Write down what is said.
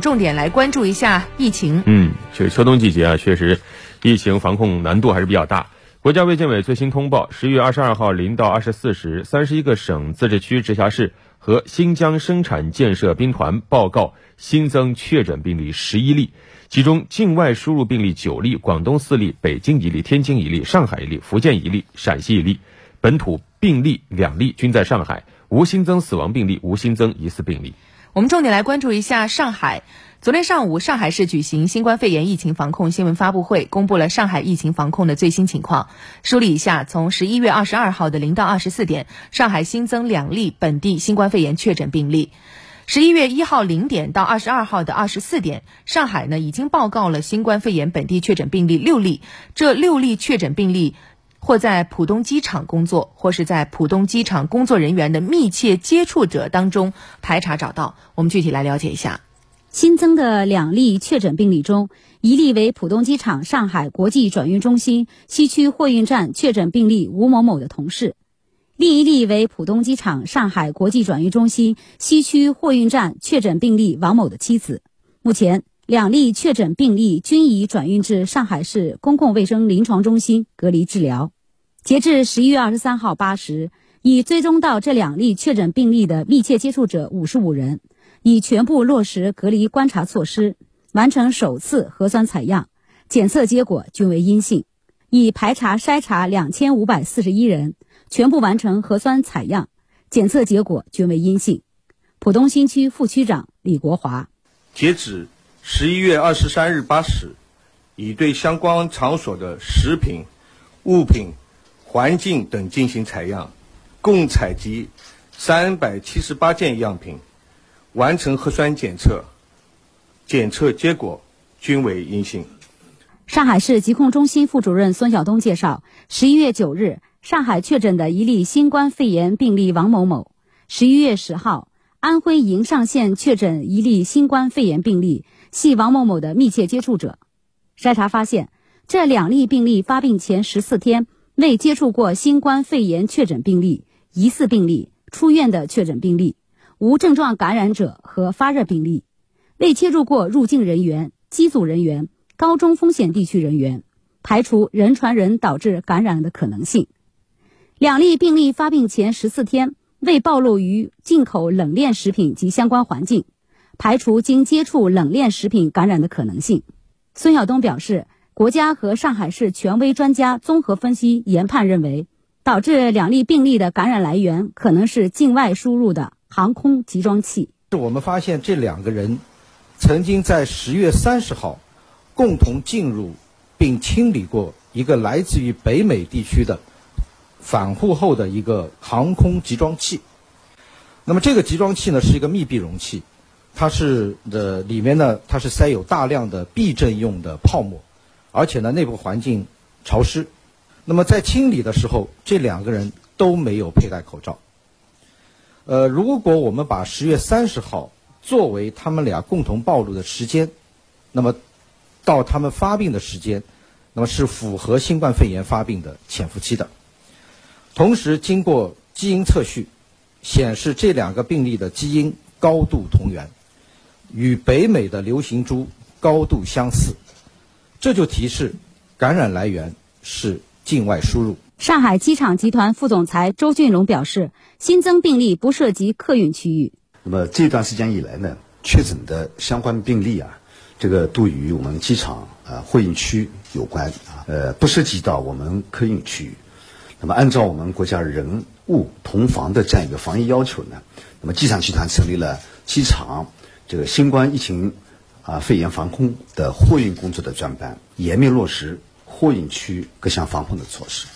重点来关注一下疫情。嗯，这个秋冬季节啊，确实疫情防控难度还是比较大。国家卫健委最新通报，十一月二十二号零到二十四时，三十一个省、自治区、直辖市和新疆生产建设兵团报告新增确诊病例十一例，其中境外输入病例九例，广东四例，北京一例，天津一例，上海一例，福建一例，陕西一例，本土病例两例，均在上海，无新增死亡病例，无新增疑似病例。我们重点来关注一下上海。昨天上午，上海市举行新冠肺炎疫情防控新闻发布会，公布了上海疫情防控的最新情况。梳理一下，从十一月二十二号的零到二十四点，上海新增两例本地新冠肺炎确诊病例；十一月一号零点到二十二号的二十四点，上海呢已经报告了新冠肺炎本地确诊病例六例。这六例确诊病例，或在浦东机场工作，或是在浦东机场工作人员的密切接触者当中排查找到。我们具体来了解一下。新增的两例确诊病例中，一例为浦东机场上海国际转运中心西区货运站确诊病例吴某某的同事，另一例为浦东机场上海国际转运中心西区货运站确诊病例王某的妻子。目前，两例确诊病例均已转运至上海市公共卫生临床中心隔离治疗。截至十一月二十三号八时，已追踪到这两例确诊病例的密切接触者五十五人。已全部落实隔离观察措施，完成首次核酸采样，检测结果均为阴性。已排查筛查两千五百四十一人，全部完成核酸采样，检测结果均为阴性。浦东新区副区长李国华，截止十一月二十三日八时，已对相关场所的食品、物品、环境等进行采样，共采集三百七十八件样品。完成核酸检测，检测结果均为阴性。上海市疾控中心副主任孙晓东介绍，十一月九日，上海确诊的一例新冠肺炎病例王某某；十一月十号，安徽营上县确诊一例新冠肺炎病例，系王某某的密切接触者。筛查发现，这两例病例发病前十四天未接触过新冠肺炎确诊病例、疑似病例、出院的确诊病例。无症状感染者和发热病例，未接触过入境人员、机组人员、高中风险地区人员，排除人传人导致感染的可能性。两例病例发病前十四天未暴露于进口冷链食品及相关环境，排除经接触冷链食品感染的可能性。孙晓东表示，国家和上海市权威专家综合分析研判认为，导致两例病例的感染来源可能是境外输入的。航空集装器，我们发现这两个人曾经在十月三十号共同进入并清理过一个来自于北美地区的返沪后的一个航空集装器。那么这个集装器呢是一个密闭容器，它是的里面呢它是塞有大量的避震用的泡沫，而且呢内部环境潮湿。那么在清理的时候，这两个人都没有佩戴口罩。呃，如果我们把十月三十号作为他们俩共同暴露的时间，那么到他们发病的时间，那么是符合新冠肺炎发病的潜伏期的。同时，经过基因测序，显示这两个病例的基因高度同源，与北美的流行株高度相似，这就提示感染来源是境外输入。上海机场集团副总裁周俊龙表示，新增病例不涉及客运区域。那么这段时间以来呢，确诊的相关病例啊，这个都与我们机场啊货运区有关啊，呃，不涉及到我们客运区域。那么按照我们国家人物同防的这样一个防疫要求呢，那么机场集团成立了机场这个新冠疫情啊肺炎防控的货运工作的专班，严密落实货运区各项防控的措施。